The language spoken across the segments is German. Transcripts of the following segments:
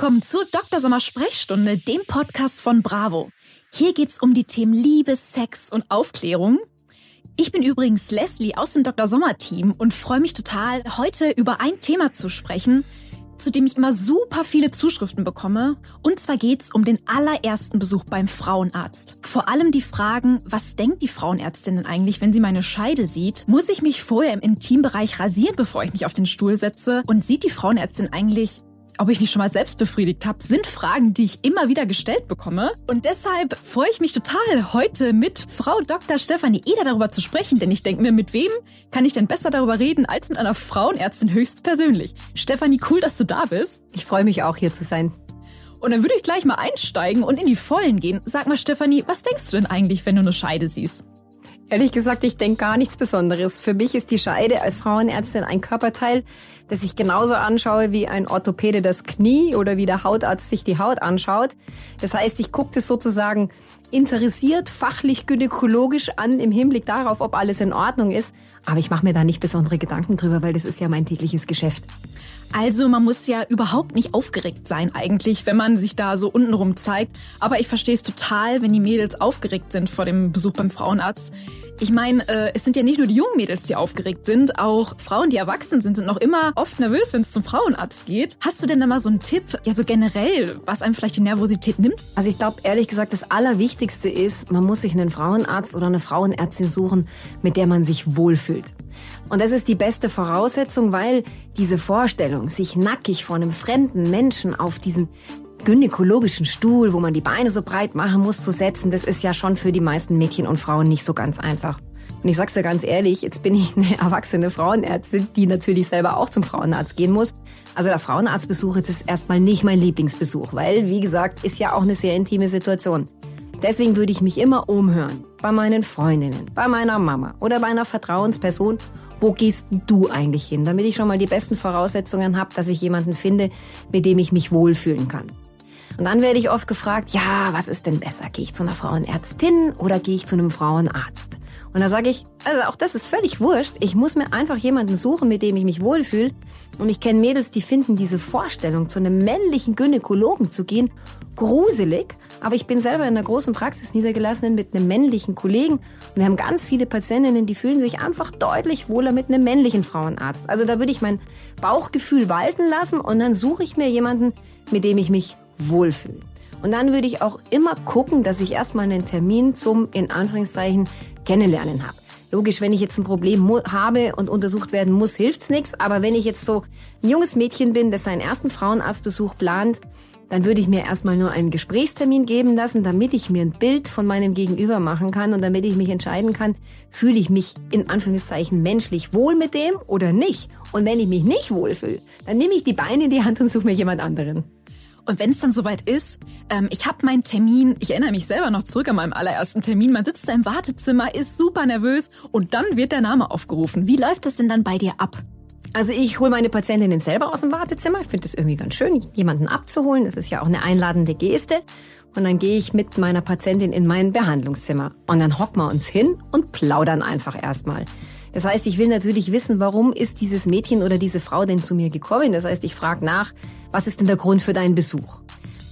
Willkommen zur Dr. Sommer Sprechstunde, dem Podcast von Bravo. Hier geht's um die Themen Liebe, Sex und Aufklärung. Ich bin übrigens Leslie aus dem Dr. Sommer Team und freue mich total, heute über ein Thema zu sprechen, zu dem ich immer super viele Zuschriften bekomme. Und zwar geht's um den allerersten Besuch beim Frauenarzt. Vor allem die Fragen, was denkt die Frauenärztin denn eigentlich, wenn sie meine Scheide sieht? Muss ich mich vorher im Intimbereich rasieren, bevor ich mich auf den Stuhl setze? Und sieht die Frauenärztin eigentlich ob ich mich schon mal selbst befriedigt habe, sind Fragen, die ich immer wieder gestellt bekomme. Und deshalb freue ich mich total, heute mit Frau Dr. Stefanie Eder darüber zu sprechen, denn ich denke mir, mit wem kann ich denn besser darüber reden als mit einer Frauenärztin höchstpersönlich? Stefanie, cool, dass du da bist. Ich freue mich auch, hier zu sein. Und dann würde ich gleich mal einsteigen und in die Vollen gehen. Sag mal, Stefanie, was denkst du denn eigentlich, wenn du eine Scheide siehst? Ehrlich gesagt, ich denke gar nichts Besonderes. Für mich ist die Scheide als Frauenärztin ein Körperteil, das ich genauso anschaue wie ein Orthopäde das Knie oder wie der Hautarzt sich die Haut anschaut. Das heißt, ich gucke das sozusagen interessiert, fachlich, gynäkologisch an im Hinblick darauf, ob alles in Ordnung ist. Aber ich mache mir da nicht besondere Gedanken drüber, weil das ist ja mein tägliches Geschäft. Also man muss ja überhaupt nicht aufgeregt sein eigentlich, wenn man sich da so untenrum zeigt. Aber ich verstehe es total, wenn die Mädels aufgeregt sind vor dem Besuch beim Frauenarzt. Ich meine, äh, es sind ja nicht nur die jungen Mädels, die aufgeregt sind, auch Frauen, die erwachsen sind, sind noch immer oft nervös, wenn es zum Frauenarzt geht. Hast du denn da mal so einen Tipp, ja so generell, was einem vielleicht die Nervosität nimmt? Also ich glaube ehrlich gesagt, das Allerwichtigste ist, man muss sich einen Frauenarzt oder eine Frauenärztin suchen, mit der man sich wohlfühlt. Und das ist die beste Voraussetzung, weil diese Vorstellung, sich nackig vor einem fremden Menschen auf diesen gynäkologischen Stuhl, wo man die Beine so breit machen muss, zu setzen, das ist ja schon für die meisten Mädchen und Frauen nicht so ganz einfach. Und ich sag's dir ganz ehrlich, jetzt bin ich eine erwachsene Frauenärztin, die natürlich selber auch zum Frauenarzt gehen muss. Also der Frauenarztbesuch ist erstmal nicht mein Lieblingsbesuch, weil, wie gesagt, ist ja auch eine sehr intime Situation. Deswegen würde ich mich immer umhören. Bei meinen Freundinnen, bei meiner Mama oder bei einer Vertrauensperson. Wo gehst du eigentlich hin? Damit ich schon mal die besten Voraussetzungen habe, dass ich jemanden finde, mit dem ich mich wohlfühlen kann. Und dann werde ich oft gefragt, ja, was ist denn besser? Gehe ich zu einer Frauenärztin oder gehe ich zu einem Frauenarzt? Und da sage ich, also auch das ist völlig wurscht. Ich muss mir einfach jemanden suchen, mit dem ich mich wohlfühle. Und ich kenne Mädels, die finden diese Vorstellung, zu einem männlichen Gynäkologen zu gehen, gruselig. Aber ich bin selber in einer großen Praxis niedergelassen mit einem männlichen Kollegen. Und wir haben ganz viele Patientinnen, die fühlen sich einfach deutlich wohler mit einem männlichen Frauenarzt. Also da würde ich mein Bauchgefühl walten lassen und dann suche ich mir jemanden, mit dem ich mich wohlfühle. Und dann würde ich auch immer gucken, dass ich erstmal einen Termin zum, in Anführungszeichen, Kennenlernen habe. Logisch, wenn ich jetzt ein Problem habe und untersucht werden muss, hilft's nichts. Aber wenn ich jetzt so ein junges Mädchen bin, das seinen ersten Frauenarztbesuch plant, dann würde ich mir erstmal nur einen Gesprächstermin geben lassen, damit ich mir ein Bild von meinem Gegenüber machen kann und damit ich mich entscheiden kann, fühle ich mich in Anführungszeichen menschlich wohl mit dem oder nicht. Und wenn ich mich nicht wohlfühle, dann nehme ich die Beine in die Hand und suche mir jemand anderen. Und wenn es dann soweit ist, ähm, ich habe meinen Termin, ich erinnere mich selber noch zurück an meinem allerersten Termin, man sitzt da im Wartezimmer, ist super nervös und dann wird der Name aufgerufen. Wie läuft das denn dann bei dir ab? Also ich hole meine Patientinnen selber aus dem Wartezimmer. Ich finde das irgendwie ganz schön, jemanden abzuholen. Das ist ja auch eine einladende Geste. Und dann gehe ich mit meiner Patientin in mein Behandlungszimmer. Und dann hocken wir uns hin und plaudern einfach erstmal. Das heißt, ich will natürlich wissen, warum ist dieses Mädchen oder diese Frau denn zu mir gekommen? Das heißt, ich frage nach, was ist denn der Grund für deinen Besuch?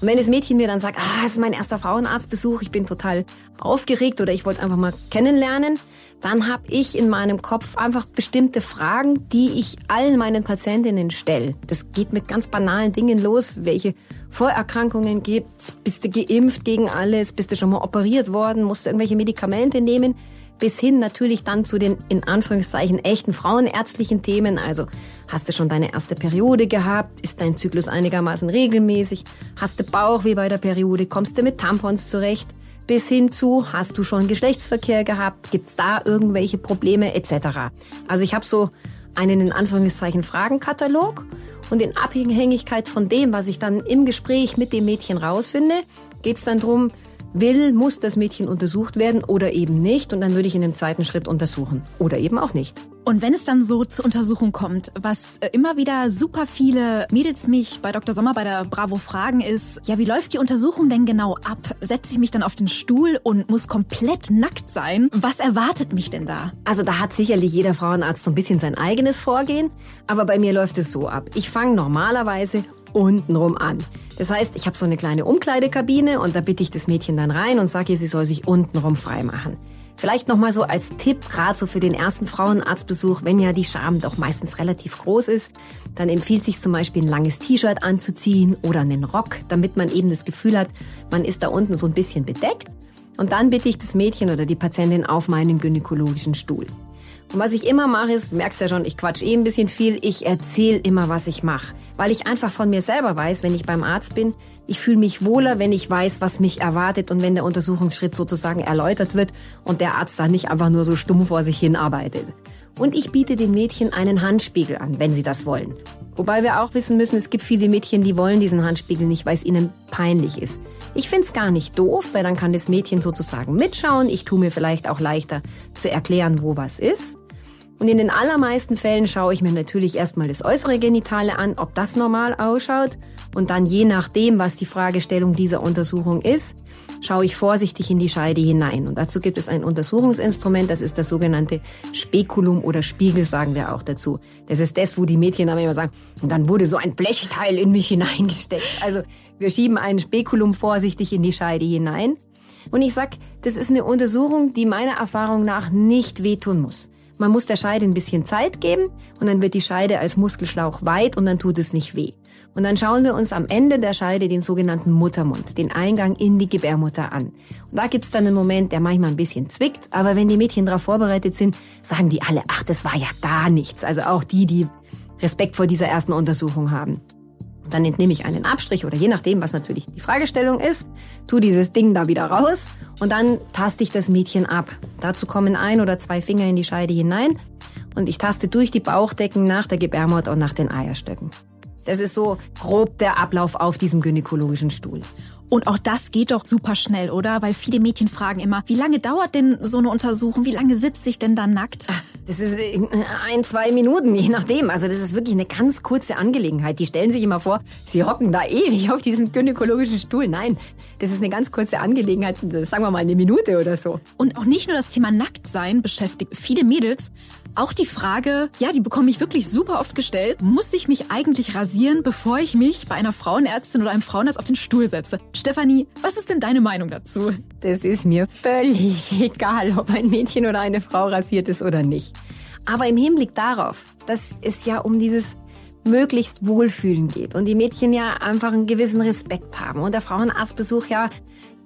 Und wenn das Mädchen mir dann sagt, ah, es ist mein erster Frauenarztbesuch, ich bin total aufgeregt oder ich wollte einfach mal kennenlernen, dann habe ich in meinem Kopf einfach bestimmte Fragen, die ich allen meinen Patientinnen stelle. Das geht mit ganz banalen Dingen los. Welche Vorerkrankungen gibt's? Bist du geimpft gegen alles? Bist du schon mal operiert worden? Musst du irgendwelche Medikamente nehmen? Bis hin natürlich dann zu den in Anführungszeichen echten frauenärztlichen Themen. Also hast du schon deine erste Periode gehabt? Ist dein Zyklus einigermaßen regelmäßig? Hast du Bauch wie bei der Periode? Kommst du mit Tampons zurecht? bis hin zu, hast du schon Geschlechtsverkehr gehabt, gibt's da irgendwelche Probleme etc. Also ich habe so einen in Anführungszeichen Fragenkatalog und in Abhängigkeit von dem, was ich dann im Gespräch mit dem Mädchen rausfinde, geht's dann drum, will, muss das Mädchen untersucht werden oder eben nicht. Und dann würde ich in dem zweiten Schritt untersuchen. Oder eben auch nicht. Und wenn es dann so zur Untersuchung kommt, was äh, immer wieder super viele Mädels mich bei Dr. Sommer bei der Bravo fragen ist, ja, wie läuft die Untersuchung denn genau ab? Setze ich mich dann auf den Stuhl und muss komplett nackt sein? Was erwartet mich denn da? Also da hat sicherlich jeder Frauenarzt so ein bisschen sein eigenes Vorgehen, aber bei mir läuft es so ab. Ich fange normalerweise untenrum an. Das heißt, ich habe so eine kleine Umkleidekabine und da bitte ich das Mädchen dann rein und sage ihr, sie soll sich untenrum freimachen. Vielleicht nochmal so als Tipp, gerade so für den ersten Frauenarztbesuch, wenn ja die Scham doch meistens relativ groß ist, dann empfiehlt sich zum Beispiel ein langes T-Shirt anzuziehen oder einen Rock, damit man eben das Gefühl hat, man ist da unten so ein bisschen bedeckt. Und dann bitte ich das Mädchen oder die Patientin auf meinen gynäkologischen Stuhl. Und was ich immer mache, ist, merkst ja schon, ich quatsch eh ein bisschen viel, ich erzähle immer, was ich mache. Weil ich einfach von mir selber weiß, wenn ich beim Arzt bin, ich fühle mich wohler, wenn ich weiß, was mich erwartet und wenn der Untersuchungsschritt sozusagen erläutert wird und der Arzt dann nicht einfach nur so stumm vor sich hin arbeitet. Und ich biete den Mädchen einen Handspiegel an, wenn sie das wollen. Wobei wir auch wissen müssen, es gibt viele Mädchen, die wollen diesen Handspiegel nicht, weil es ihnen peinlich ist. Ich find's gar nicht doof, weil dann kann das Mädchen sozusagen mitschauen. Ich tue mir vielleicht auch leichter zu erklären, wo was ist. Und in den allermeisten Fällen schaue ich mir natürlich erstmal das äußere Genitale an, ob das normal ausschaut. Und dann je nachdem, was die Fragestellung dieser Untersuchung ist, schaue ich vorsichtig in die Scheide hinein. Und dazu gibt es ein Untersuchungsinstrument, das ist das sogenannte Spekulum oder Spiegel, sagen wir auch dazu. Das ist das, wo die Mädchen immer sagen, und dann wurde so ein Blechteil in mich hineingesteckt. Also wir schieben ein Spekulum vorsichtig in die Scheide hinein. Und ich sag, das ist eine Untersuchung, die meiner Erfahrung nach nicht wehtun muss. Man muss der Scheide ein bisschen Zeit geben und dann wird die Scheide als Muskelschlauch weit und dann tut es nicht weh. Und dann schauen wir uns am Ende der Scheide den sogenannten Muttermund, den Eingang in die Gebärmutter an. Und da gibt's dann einen Moment, der manchmal ein bisschen zwickt, aber wenn die Mädchen darauf vorbereitet sind, sagen die alle, ach, das war ja gar nichts. Also auch die, die Respekt vor dieser ersten Untersuchung haben. Dann entnehme ich einen Abstrich oder je nachdem, was natürlich die Fragestellung ist, tu dieses Ding da wieder raus und dann taste ich das Mädchen ab. Dazu kommen ein oder zwei Finger in die Scheide hinein und ich taste durch die Bauchdecken nach der Gebärmutter und nach den Eierstöcken. Das ist so grob der Ablauf auf diesem gynäkologischen Stuhl. Und auch das geht doch super schnell, oder? Weil viele Mädchen fragen immer, wie lange dauert denn so eine Untersuchung? Wie lange sitze ich denn da nackt? Das ist äh, ein, zwei Minuten, je nachdem. Also das ist wirklich eine ganz kurze Angelegenheit. Die stellen sich immer vor, sie hocken da ewig auf diesem gynäkologischen Stuhl. Nein, das ist eine ganz kurze Angelegenheit. Sagen wir mal eine Minute oder so. Und auch nicht nur das Thema Nacktsein beschäftigt viele Mädels, auch die Frage, ja, die bekomme ich wirklich super oft gestellt. Muss ich mich eigentlich rasieren, bevor ich mich bei einer Frauenärztin oder einem Frauenarzt auf den Stuhl setze? Stefanie, was ist denn deine Meinung dazu? Das ist mir völlig egal, ob ein Mädchen oder eine Frau rasiert ist oder nicht. Aber im Hinblick darauf, dass es ja um dieses möglichst Wohlfühlen geht und die Mädchen ja einfach einen gewissen Respekt haben und der Frauenarztbesuch ja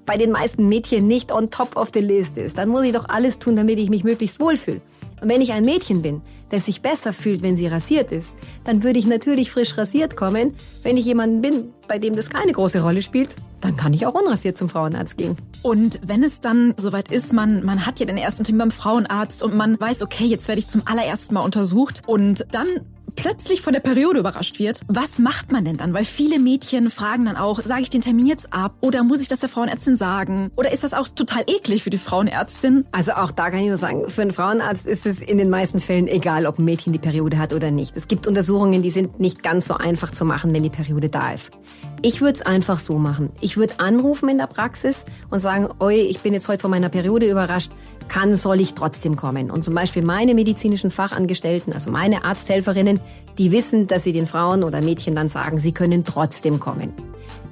bei den meisten Mädchen nicht on top of the list ist, dann muss ich doch alles tun, damit ich mich möglichst wohlfühle. Und wenn ich ein Mädchen bin, das sich besser fühlt, wenn sie rasiert ist, dann würde ich natürlich frisch rasiert kommen. Wenn ich jemanden bin, bei dem das keine große Rolle spielt, dann kann ich auch unrasiert zum Frauenarzt gehen. Und wenn es dann soweit ist, man, man hat ja den ersten Termin beim Frauenarzt und man weiß, okay, jetzt werde ich zum allerersten Mal untersucht und dann plötzlich von der Periode überrascht wird, was macht man denn dann? Weil viele Mädchen fragen dann auch, sage ich den Termin jetzt ab oder muss ich das der Frauenärztin sagen? Oder ist das auch total eklig für die Frauenärztin? Also auch da kann ich nur sagen, für einen Frauenarzt ist es in den meisten Fällen egal, ob ein Mädchen die Periode hat oder nicht. Es gibt Untersuchungen, die sind nicht ganz so einfach zu machen, wenn die Periode da ist. Ich würde es einfach so machen. Ich würde anrufen in der Praxis und sagen, oi, ich bin jetzt heute von meiner Periode überrascht, kann, soll ich trotzdem kommen? Und zum Beispiel meine medizinischen Fachangestellten, also meine Arzthelferinnen, die wissen, dass sie den Frauen oder Mädchen dann sagen, sie können trotzdem kommen.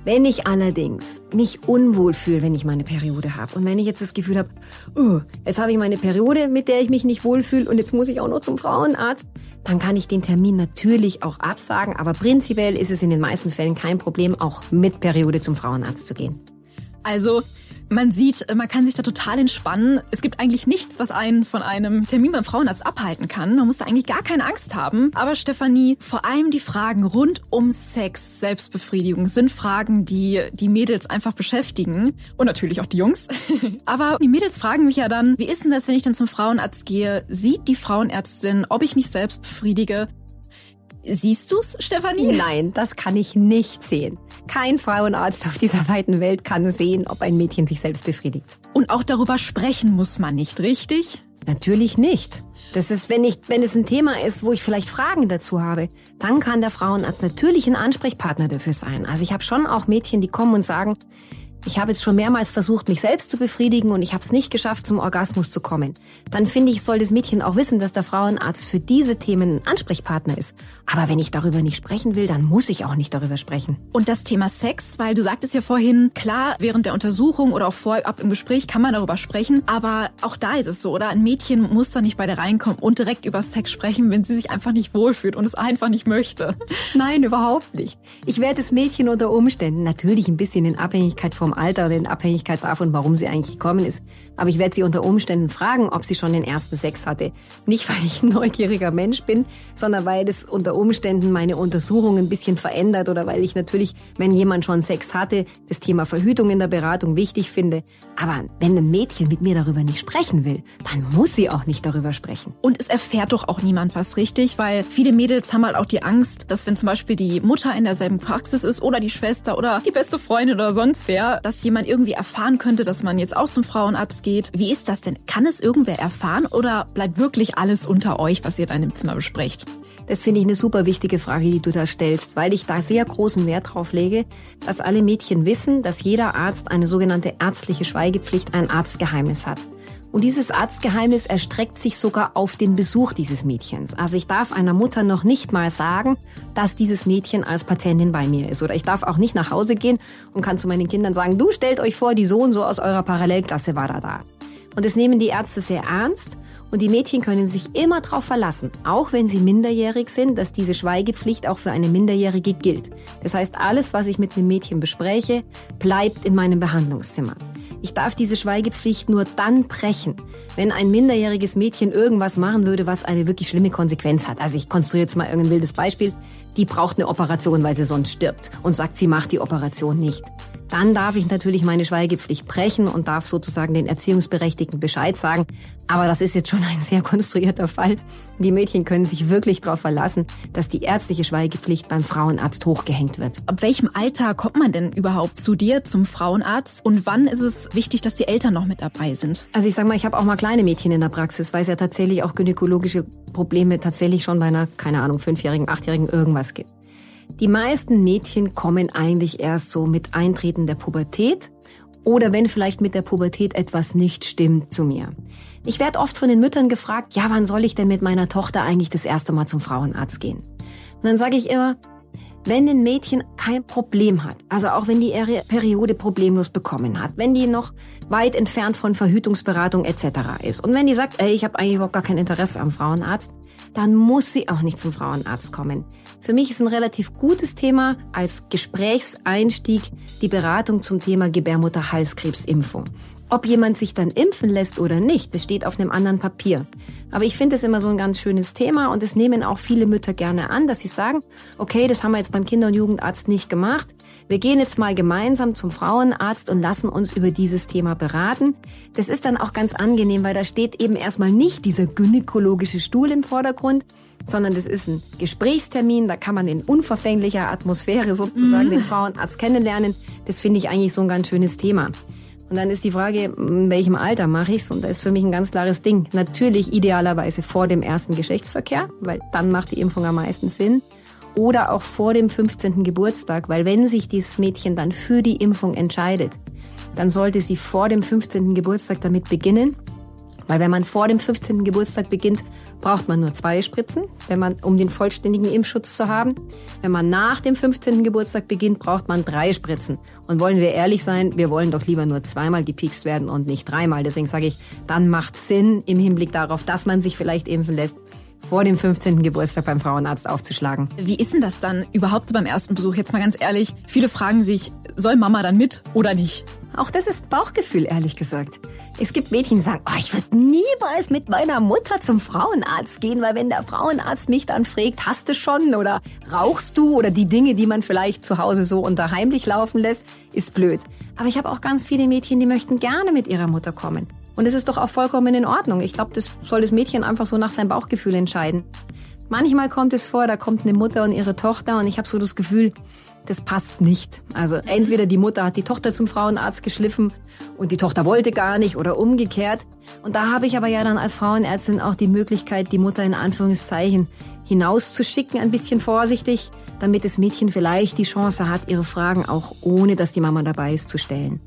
Wenn ich allerdings mich unwohl fühle, wenn ich meine Periode habe und wenn ich jetzt das Gefühl habe, oh, jetzt habe ich meine Periode, mit der ich mich nicht wohlfühle und jetzt muss ich auch nur zum Frauenarzt, dann kann ich den Termin natürlich auch absagen, aber prinzipiell ist es in den meisten Fällen kein Problem, auch mit Periode zum Frauenarzt zu gehen. Also Man sieht, man kann sich da total entspannen. Es gibt eigentlich nichts, was einen von einem Termin beim Frauenarzt abhalten kann. Man muss da eigentlich gar keine Angst haben. Aber Stefanie, vor allem die Fragen rund um Sex, Selbstbefriedigung sind Fragen, die die Mädels einfach beschäftigen. Und natürlich auch die Jungs. Aber die Mädels fragen mich ja dann, wie ist denn das, wenn ich dann zum Frauenarzt gehe? Sieht die Frauenärztin, ob ich mich selbst befriedige? Siehst du's, Stefanie? Nein, das kann ich nicht sehen. Kein Frauenarzt auf dieser weiten Welt kann sehen, ob ein Mädchen sich selbst befriedigt. Und auch darüber sprechen muss man nicht, richtig? Natürlich nicht. Das ist, wenn ich, wenn es ein Thema ist, wo ich vielleicht Fragen dazu habe, dann kann der Frauenarzt natürlich ein Ansprechpartner dafür sein. Also ich habe schon auch Mädchen, die kommen und sagen, ich habe jetzt schon mehrmals versucht, mich selbst zu befriedigen und ich habe es nicht geschafft, zum Orgasmus zu kommen. Dann finde ich, soll das Mädchen auch wissen, dass der Frauenarzt für diese Themen ein Ansprechpartner ist. Aber wenn ich darüber nicht sprechen will, dann muss ich auch nicht darüber sprechen. Und das Thema Sex, weil du sagtest ja vorhin, klar, während der Untersuchung oder auch vorab im Gespräch kann man darüber sprechen, aber auch da ist es so, oder? Ein Mädchen muss da nicht bei der reinkommen und direkt über Sex sprechen, wenn sie sich einfach nicht wohlfühlt und es einfach nicht möchte. Nein, überhaupt nicht. Ich werde das Mädchen unter Umständen natürlich ein bisschen in Abhängigkeit vom Alter oder in Abhängigkeit davon, warum sie eigentlich gekommen ist. Aber ich werde sie unter Umständen fragen, ob sie schon den ersten Sex hatte. Nicht, weil ich ein neugieriger Mensch bin, sondern weil es unter Umständen meine Untersuchung ein bisschen verändert oder weil ich natürlich, wenn jemand schon Sex hatte, das Thema Verhütung in der Beratung wichtig finde. Aber wenn ein Mädchen mit mir darüber nicht sprechen will, dann muss sie auch nicht darüber sprechen. Und es erfährt doch auch niemand was richtig, weil viele Mädels haben halt auch die Angst, dass wenn zum Beispiel die Mutter in derselben Praxis ist oder die Schwester oder die beste Freundin oder sonst wer, dass jemand irgendwie erfahren könnte, dass man jetzt auch zum Frauenarzt geht. Wie ist das denn? Kann es irgendwer erfahren oder bleibt wirklich alles unter euch, was ihr dann im Zimmer besprecht? Das finde ich eine super wichtige Frage, die du da stellst, weil ich da sehr großen Wert drauf lege, dass alle Mädchen wissen, dass jeder Arzt eine sogenannte ärztliche Schweigepflicht, ein Arztgeheimnis hat. Und dieses Arztgeheimnis erstreckt sich sogar auf den Besuch dieses Mädchens. Also ich darf einer Mutter noch nicht mal sagen, dass dieses Mädchen als Patientin bei mir ist. Oder ich darf auch nicht nach Hause gehen und kann zu meinen Kindern sagen, du stellt euch vor, die Sohn so aus eurer Parallelklasse war da da. Und das nehmen die Ärzte sehr ernst. Und die Mädchen können sich immer darauf verlassen, auch wenn sie minderjährig sind, dass diese Schweigepflicht auch für eine Minderjährige gilt. Das heißt, alles, was ich mit einem Mädchen bespreche, bleibt in meinem Behandlungszimmer. Ich darf diese Schweigepflicht nur dann brechen, wenn ein minderjähriges Mädchen irgendwas machen würde, was eine wirklich schlimme Konsequenz hat. Also ich konstruiere jetzt mal irgendein wildes Beispiel. Die braucht eine Operation, weil sie sonst stirbt und sagt, sie macht die Operation nicht. Dann darf ich natürlich meine Schweigepflicht brechen und darf sozusagen den Erziehungsberechtigten Bescheid sagen. Aber das ist jetzt schon ein sehr konstruierter Fall. Die Mädchen können sich wirklich darauf verlassen, dass die ärztliche Schweigepflicht beim Frauenarzt hochgehängt wird. Ab welchem Alter kommt man denn überhaupt zu dir zum Frauenarzt? Und wann ist es wichtig, dass die Eltern noch mit dabei sind? Also ich sag mal, ich habe auch mal kleine Mädchen in der Praxis, weil es ja tatsächlich auch gynäkologische Probleme tatsächlich schon bei einer, keine Ahnung, fünfjährigen, achtjährigen irgendwas gibt. Die meisten Mädchen kommen eigentlich erst so mit Eintreten der Pubertät oder wenn vielleicht mit der Pubertät etwas nicht stimmt zu mir. Ich werde oft von den Müttern gefragt, ja, wann soll ich denn mit meiner Tochter eigentlich das erste Mal zum Frauenarzt gehen? Und dann sage ich immer, wenn ein Mädchen kein Problem hat, also auch wenn die ihre Periode problemlos bekommen hat, wenn die noch weit entfernt von Verhütungsberatung etc. ist und wenn die sagt, ey, ich habe eigentlich überhaupt gar kein Interesse am Frauenarzt, dann muss sie auch nicht zum Frauenarzt kommen. Für mich ist ein relativ gutes Thema als Gesprächseinstieg die Beratung zum Thema Gebärmutterhalskrebsimpfung. Ob jemand sich dann impfen lässt oder nicht, das steht auf einem anderen Papier. Aber ich finde es immer so ein ganz schönes Thema und es nehmen auch viele Mütter gerne an, dass sie sagen, okay, das haben wir jetzt beim Kinder- und Jugendarzt nicht gemacht. Wir gehen jetzt mal gemeinsam zum Frauenarzt und lassen uns über dieses Thema beraten. Das ist dann auch ganz angenehm, weil da steht eben erstmal nicht dieser gynäkologische Stuhl im Vordergrund, sondern das ist ein Gesprächstermin, da kann man in unverfänglicher Atmosphäre sozusagen mhm. den Frauenarzt kennenlernen. Das finde ich eigentlich so ein ganz schönes Thema. Und dann ist die Frage, in welchem Alter mache ich's? Und da ist für mich ein ganz klares Ding. Natürlich idealerweise vor dem ersten Geschlechtsverkehr, weil dann macht die Impfung am meisten Sinn. Oder auch vor dem 15. Geburtstag, weil wenn sich dieses Mädchen dann für die Impfung entscheidet, dann sollte sie vor dem 15. Geburtstag damit beginnen weil wenn man vor dem 15. Geburtstag beginnt, braucht man nur zwei Spritzen, wenn man, um den vollständigen Impfschutz zu haben. Wenn man nach dem 15. Geburtstag beginnt, braucht man drei Spritzen. Und wollen wir ehrlich sein, wir wollen doch lieber nur zweimal gepiekst werden und nicht dreimal. Deswegen sage ich, dann macht Sinn im Hinblick darauf, dass man sich vielleicht impfen lässt, vor dem 15. Geburtstag beim Frauenarzt aufzuschlagen. Wie ist denn das dann überhaupt beim ersten Besuch? Jetzt mal ganz ehrlich, viele fragen sich, soll Mama dann mit oder nicht? Auch das ist Bauchgefühl, ehrlich gesagt. Es gibt Mädchen, die sagen, oh, ich würde niemals mit meiner Mutter zum Frauenarzt gehen, weil wenn der Frauenarzt mich dann fragt, hast du schon oder rauchst du oder die Dinge, die man vielleicht zu Hause so unter heimlich laufen lässt, ist blöd. Aber ich habe auch ganz viele Mädchen, die möchten gerne mit ihrer Mutter kommen. Und es ist doch auch vollkommen in Ordnung. Ich glaube, das soll das Mädchen einfach so nach seinem Bauchgefühl entscheiden. Manchmal kommt es vor, da kommt eine Mutter und ihre Tochter und ich habe so das Gefühl, das passt nicht. Also entweder die Mutter hat die Tochter zum Frauenarzt geschliffen und die Tochter wollte gar nicht oder umgekehrt. Und da habe ich aber ja dann als Frauenärztin auch die Möglichkeit, die Mutter in Anführungszeichen hinauszuschicken, ein bisschen vorsichtig, damit das Mädchen vielleicht die Chance hat, ihre Fragen auch ohne dass die Mama dabei ist zu stellen.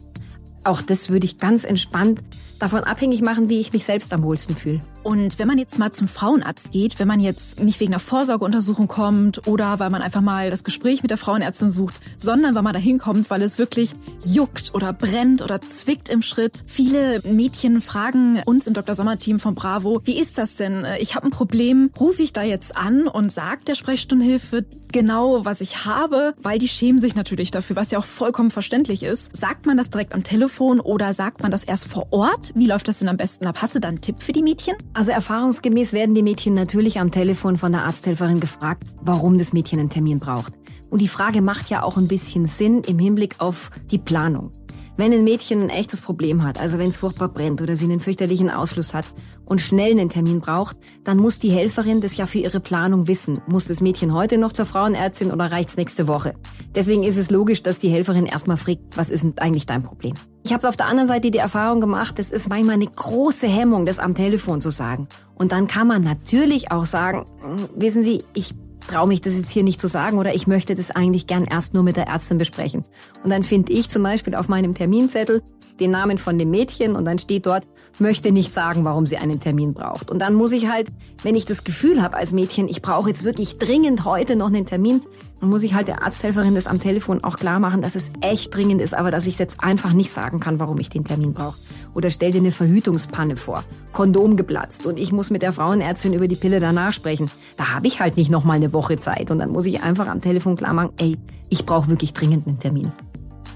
Auch das würde ich ganz entspannt davon abhängig machen, wie ich mich selbst am wohlsten fühle. Und wenn man jetzt mal zum Frauenarzt geht, wenn man jetzt nicht wegen einer Vorsorgeuntersuchung kommt oder weil man einfach mal das Gespräch mit der Frauenärztin sucht, sondern weil man da hinkommt, weil es wirklich juckt oder brennt oder zwickt im Schritt. Viele Mädchen fragen uns im Dr. Sommer Team von Bravo, wie ist das denn? Ich habe ein Problem, rufe ich da jetzt an und sagt der Sprechstundenhilfe genau, was ich habe, weil die schämen sich natürlich dafür, was ja auch vollkommen verständlich ist. Sagt man das direkt am Telefon oder sagt man das erst vor Ort? Wie läuft das denn am besten ab? Hast du da einen Tipp für die Mädchen? Also erfahrungsgemäß werden die Mädchen natürlich am Telefon von der Arzthelferin gefragt, warum das Mädchen einen Termin braucht. Und die Frage macht ja auch ein bisschen Sinn im Hinblick auf die Planung. Wenn ein Mädchen ein echtes Problem hat, also wenn es furchtbar brennt oder sie einen fürchterlichen Ausfluss hat und schnell einen Termin braucht, dann muss die Helferin das ja für ihre Planung wissen. Muss das Mädchen heute noch zur Frauenärztin oder reicht's nächste Woche? Deswegen ist es logisch, dass die Helferin erstmal fragt, was ist denn eigentlich dein Problem? Ich habe auf der anderen Seite die Erfahrung gemacht, es ist manchmal eine große Hemmung, das am Telefon zu sagen. Und dann kann man natürlich auch sagen, hm, wissen Sie, ich traue mich das jetzt hier nicht zu sagen oder ich möchte das eigentlich gern erst nur mit der Ärztin besprechen. Und dann finde ich zum Beispiel auf meinem Terminzettel den Namen von dem Mädchen und dann steht dort, möchte nicht sagen, warum sie einen Termin braucht. Und dann muss ich halt, wenn ich das Gefühl habe als Mädchen, ich brauche jetzt wirklich dringend heute noch einen Termin, muss ich halt der Arzthelferin das am Telefon auch klar machen, dass es echt dringend ist, aber dass ich jetzt einfach nicht sagen kann, warum ich den Termin brauche. Oder stell dir eine Verhütungspanne vor. Kondom geplatzt und ich muss mit der Frauenärztin über die Pille danach sprechen. Da habe ich halt nicht noch mal eine Woche Zeit und dann muss ich einfach am Telefon klar machen, ey, ich brauche wirklich dringend einen Termin.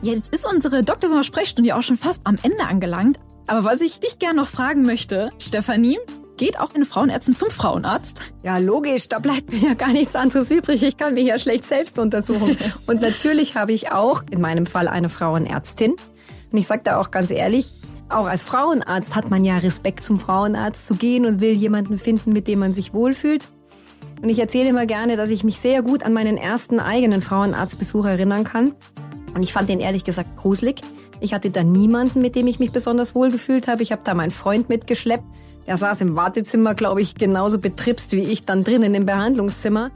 Jetzt ist unsere Dr. Sommer Sprechstunde ja auch schon fast am Ende angelangt. Aber was ich dich gerne noch fragen möchte, Stefanie, geht auch eine Frauenärztin zum Frauenarzt? Ja, logisch, da bleibt mir ja gar nichts anderes übrig. Ich kann mich ja schlecht selbst untersuchen. Und natürlich habe ich auch in meinem Fall eine Frauenärztin. Und ich sage da auch ganz ehrlich, auch als Frauenarzt hat man ja Respekt zum Frauenarzt zu gehen und will jemanden finden, mit dem man sich wohlfühlt. Und ich erzähle immer gerne, dass ich mich sehr gut an meinen ersten eigenen Frauenarztbesuch erinnern kann. Und ich fand den ehrlich gesagt gruselig. Ich hatte da niemanden, mit dem ich mich besonders wohl gefühlt habe. Ich habe da meinen Freund mitgeschleppt. Der saß im Wartezimmer, glaube ich, genauso betripst wie ich dann drinnen im Behandlungszimmer.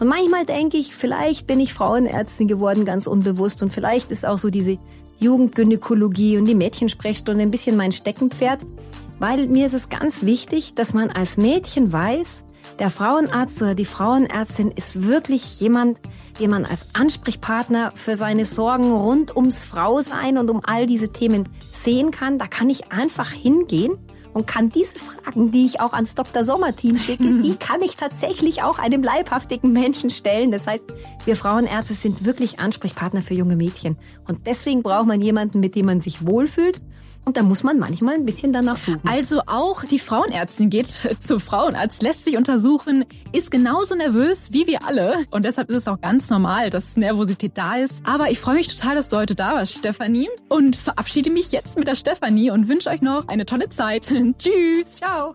Und manchmal denke ich, vielleicht bin ich Frauenärztin geworden, ganz unbewusst. Und vielleicht ist auch so diese Jugendgynäkologie und die Mädchensprechstunde ein bisschen mein Steckenpferd, weil mir ist es ganz wichtig, dass man als Mädchen weiß, der Frauenarzt oder die Frauenärztin ist wirklich jemand, den man als Ansprechpartner für seine Sorgen rund ums Frausein und um all diese Themen sehen kann. Da kann ich einfach hingehen und kann diese Fragen, die ich auch ans Dr. Sommer Team schicke, die kann ich tatsächlich auch einem leibhaftigen Menschen stellen. Das heißt, wir Frauenärzte sind wirklich Ansprechpartner für junge Mädchen. Und deswegen braucht man jemanden, mit dem man sich wohlfühlt und da muss man manchmal ein bisschen danach suchen. Also auch die Frauenärztin geht zum Frauenarzt, lässt sich untersuchen, ist genauso nervös wie wir alle. Und deshalb ist es auch ganz normal, dass Nervosität da ist. Aber ich freue mich total, dass du heute da warst, Stefanie. Und verabschiede mich jetzt mit der Stefanie und wünsche euch noch eine tolle Zeit. Tschüss. Ciao.